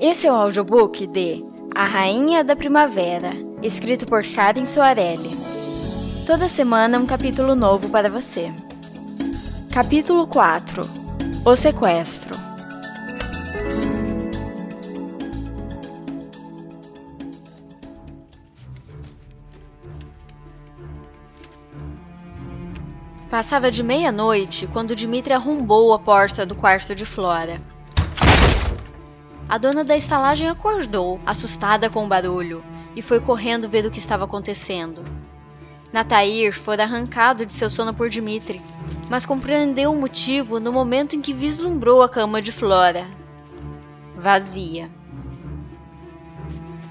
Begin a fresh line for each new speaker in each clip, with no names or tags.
Esse é o audiobook de A Rainha da Primavera, escrito por Karen Soarelli. Toda semana um capítulo novo para você. Capítulo 4 O Sequestro Passava de meia-noite quando Dmitri arrombou a porta do quarto de Flora. A dona da estalagem acordou, assustada com o barulho, e foi correndo ver o que estava acontecendo. Natair fora arrancado de seu sono por Dmitri, mas compreendeu o motivo no momento em que vislumbrou a cama de Flora. Vazia.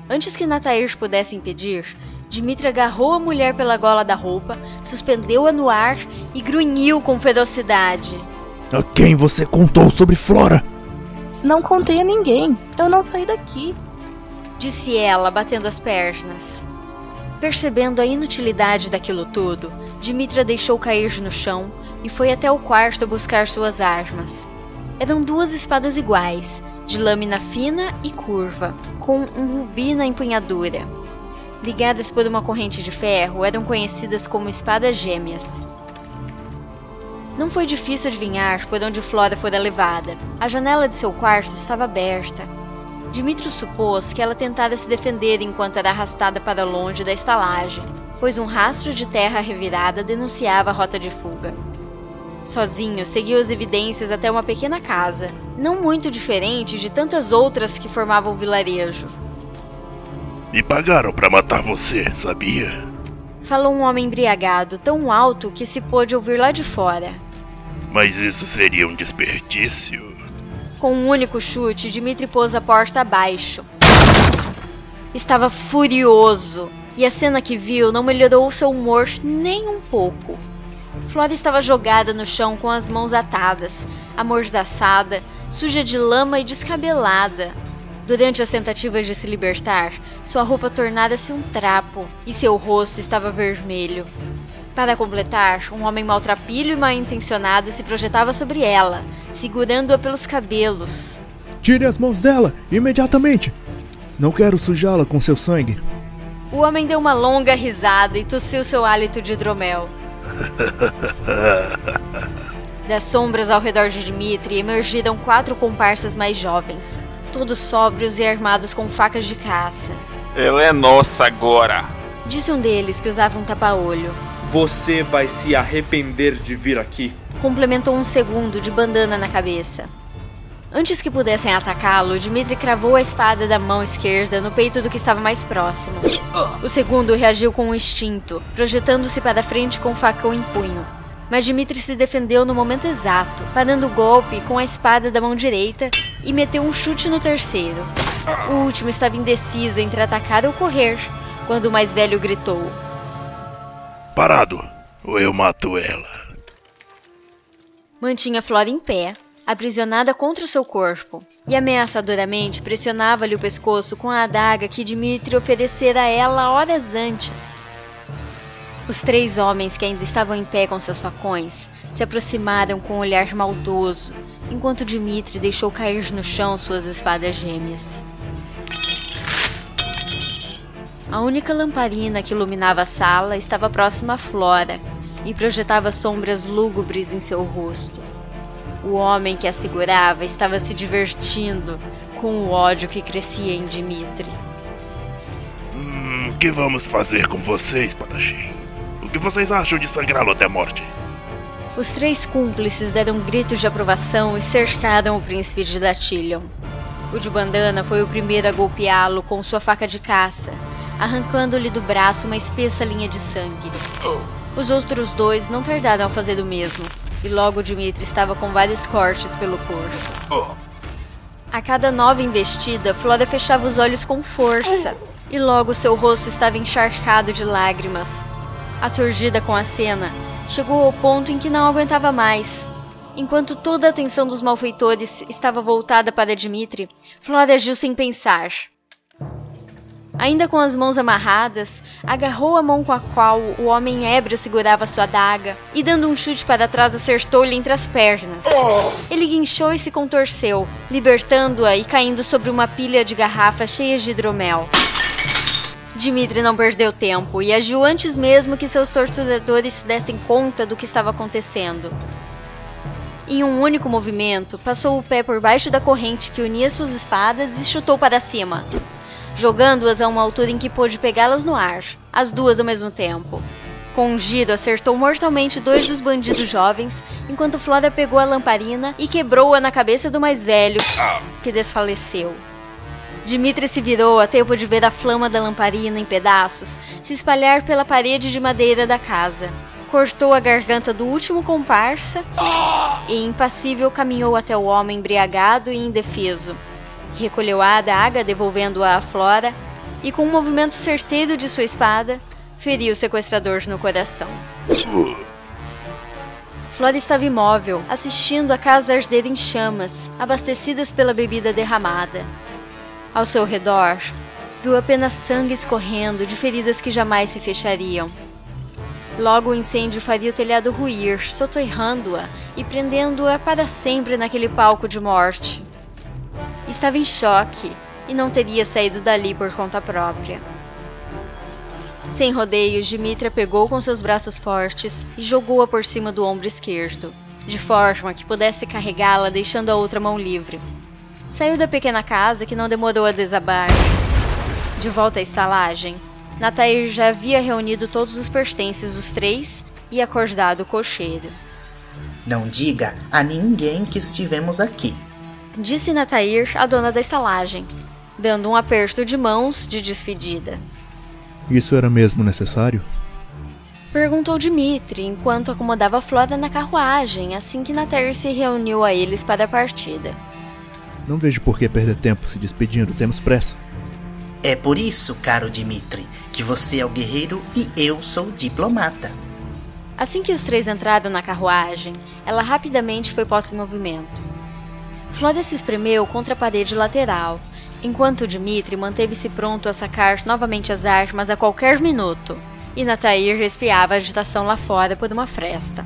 Antes que Natair pudesse impedir, Dmitri agarrou a mulher pela gola da roupa, suspendeu-a no ar e grunhiu com ferocidade.
A quem você contou sobre Flora?
Não contei a ninguém. Eu não saí daqui.
Disse ela, batendo as pernas. Percebendo a inutilidade daquilo tudo, Dimitra deixou cair no chão e foi até o quarto buscar suas armas. Eram duas espadas iguais, de lâmina fina e curva, com um rubi na empunhadura ligadas por uma corrente de ferro, eram conhecidas como espadas gêmeas. Não foi difícil adivinhar por onde Flora fora levada. A janela de seu quarto estava aberta. Dimitro supôs que ela tentara se defender enquanto era arrastada para longe da estalagem, pois um rastro de terra revirada denunciava a rota de fuga. Sozinho, seguiu as evidências até uma pequena casa, não muito diferente de tantas outras que formavam o vilarejo.
Me pagaram para matar você, sabia?
Falou um homem embriagado, tão alto que se pôde ouvir lá de fora.
Mas isso seria um desperdício.
Com um único chute, Dimitri pôs a porta abaixo. Estava furioso, e a cena que viu não melhorou seu humor nem um pouco. Flora estava jogada no chão com as mãos atadas, amordaçada, suja de lama e descabelada, Durante as tentativas de se libertar, sua roupa tornara-se um trapo e seu rosto estava vermelho. Para completar, um homem maltrapilho e mal intencionado se projetava sobre ela, segurando-a pelos cabelos.
Tire as mãos dela, imediatamente! Não quero sujá-la com seu sangue.
O homem deu uma longa risada e tossiu seu hálito de hidromel. Das sombras ao redor de Dmitri emergiram quatro comparsas mais jovens todos sóbrios e armados com facas de caça.
Ela é nossa agora!
Disse um deles que usava um tapa-olho.
Você vai se arrepender de vir aqui.
Complementou um segundo de bandana na cabeça. Antes que pudessem atacá-lo, Dmitri cravou a espada da mão esquerda no peito do que estava mais próximo. O segundo reagiu com um instinto, projetando-se para frente com o facão em punho mas Dimitri se defendeu no momento exato, parando o golpe com a espada da mão direita e meteu um chute no terceiro. O último estava indeciso entre atacar ou correr, quando o mais velho gritou:
Parado, ou eu mato ela.
Mantinha Flora em pé, aprisionada contra o seu corpo, e ameaçadoramente pressionava-lhe o pescoço com a adaga que Dimitri oferecera a ela horas antes. Os três homens que ainda estavam em pé com seus facões se aproximaram com um olhar maldoso, enquanto Dimitri deixou cair no chão suas espadas gêmeas. A única lamparina que iluminava a sala estava próxima a Flora e projetava sombras lúgubres em seu rosto. O homem que a segurava estava se divertindo com o ódio que crescia em Dimitri.
Hum, o que vamos fazer com vocês, Padachim? O que vocês acham de sangrá-lo até a morte?
Os três cúmplices deram gritos de aprovação e cercaram o príncipe de Datilion. O de bandana foi o primeiro a golpeá-lo com sua faca de caça, arrancando-lhe do braço uma espessa linha de sangue. Os outros dois não tardaram a fazer o mesmo, e logo Dimitri estava com vários cortes pelo corpo. A cada nova investida, Flora fechava os olhos com força, e logo seu rosto estava encharcado de lágrimas, Aturdida com a cena, chegou ao ponto em que não aguentava mais. Enquanto toda a atenção dos malfeitores estava voltada para Dmitri, Flora agiu sem pensar. Ainda com as mãos amarradas, agarrou a mão com a qual o homem ébrio segurava sua adaga e, dando um chute para trás, acertou-lhe entre as pernas. Ele guinchou e se contorceu, libertando-a e caindo sobre uma pilha de garrafas cheias de hidromel. Dimitri não perdeu tempo e agiu antes mesmo que seus torturadores se dessem conta do que estava acontecendo. Em um único movimento, passou o pé por baixo da corrente que unia suas espadas e chutou para cima jogando-as a uma altura em que pôde pegá-las no ar, as duas ao mesmo tempo. Com giro, acertou mortalmente dois dos bandidos jovens, enquanto Flora pegou a lamparina e quebrou-a na cabeça do mais velho, que desfaleceu. Dimitri se virou a tempo de ver a flama da lamparina em pedaços se espalhar pela parede de madeira da casa. Cortou a garganta do último comparsa e, impassível, caminhou até o homem embriagado e indefeso, recolheu a adaga, devolvendo-a a Flora, e com um movimento certeiro de sua espada, feriu o sequestrador no coração. Flora estava imóvel, assistindo a casa arder em chamas, abastecidas pela bebida derramada. Ao seu redor, viu apenas sangue escorrendo de feridas que jamais se fechariam. Logo o incêndio faria o telhado ruir, soterrando-a e prendendo-a para sempre naquele palco de morte. Estava em choque e não teria saído dali por conta própria. Sem rodeios, Dimitra pegou com seus braços fortes e jogou-a por cima do ombro esquerdo, de forma que pudesse carregá-la deixando a outra mão livre. Saiu da pequena casa que não demorou a desabar. De volta à estalagem, Natair já havia reunido todos os pertences dos três e acordado o cocheiro.
Não diga a ninguém que estivemos aqui,
disse Natair, a dona da estalagem, dando um aperto de mãos de despedida.
Isso era mesmo necessário?
Perguntou Dimitri enquanto acomodava Flora na carruagem assim que Natair se reuniu a eles para a partida.
Não vejo por que perder tempo se despedindo, temos pressa.
É por isso, caro Dimitri, que você é o guerreiro e eu sou o diplomata.
Assim que os três entraram na carruagem, ela rapidamente foi posta em movimento. Flora se espremeu contra a parede lateral, enquanto Dmitri manteve-se pronto a sacar novamente as armas a qualquer minuto, e Natair espiava a agitação lá fora por uma fresta.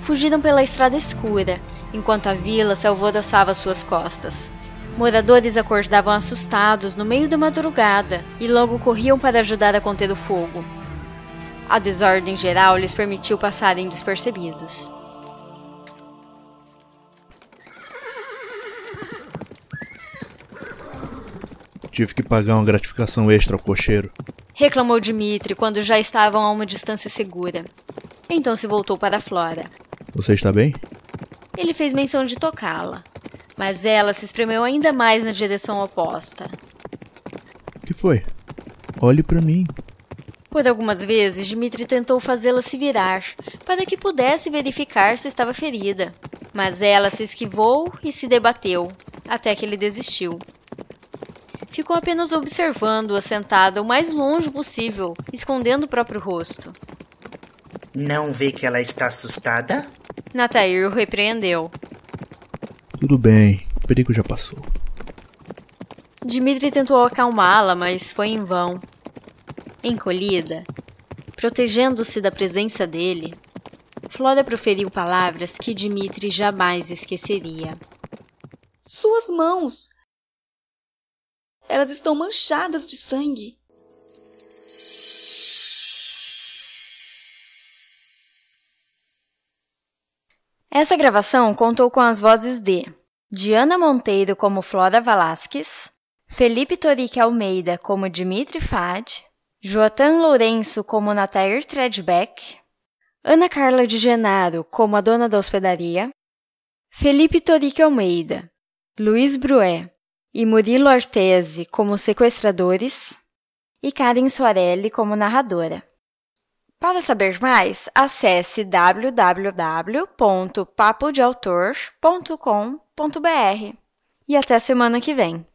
Fugiram pela estrada escura, enquanto a vila se alvoroçava suas costas. Moradores acordavam assustados no meio da madrugada e logo corriam para ajudar a conter o fogo. A desordem geral lhes permitiu passarem despercebidos.
Tive que pagar uma gratificação extra ao cocheiro.
Reclamou Dimitri quando já estavam a uma distância segura. Então se voltou para Flora.
Você está bem?
Ele fez menção de tocá-la, mas ela se espremeu ainda mais na direção oposta.
O que foi? Olhe para mim.
Por algumas vezes, Dimitri tentou fazê-la se virar, para que pudesse verificar se estava ferida. Mas ela se esquivou e se debateu, até que ele desistiu ficou apenas observando-a sentada o mais longe possível, escondendo o próprio rosto.
Não vê que ela está assustada?
Natair o repreendeu.
Tudo bem, o perigo já passou.
Dimitri tentou acalmá-la, mas foi em vão. Encolhida, protegendo-se da presença dele, Flora proferiu palavras que Dimitri jamais esqueceria.
Suas mãos! Elas estão manchadas de sangue.
Essa gravação contou com as vozes de Diana Monteiro como Flora Valasquez, Felipe Torique Almeida como Dimitri Fad, Joatan Lourenço como Natair Tredbeck, Ana Carla de Genaro como a dona da hospedaria, Felipe Torique Almeida, Luiz Brué e Murilo Ortese como sequestradores e Karen Soarelli como narradora. Para saber mais, acesse www.papodeautor.com.br e até semana que vem.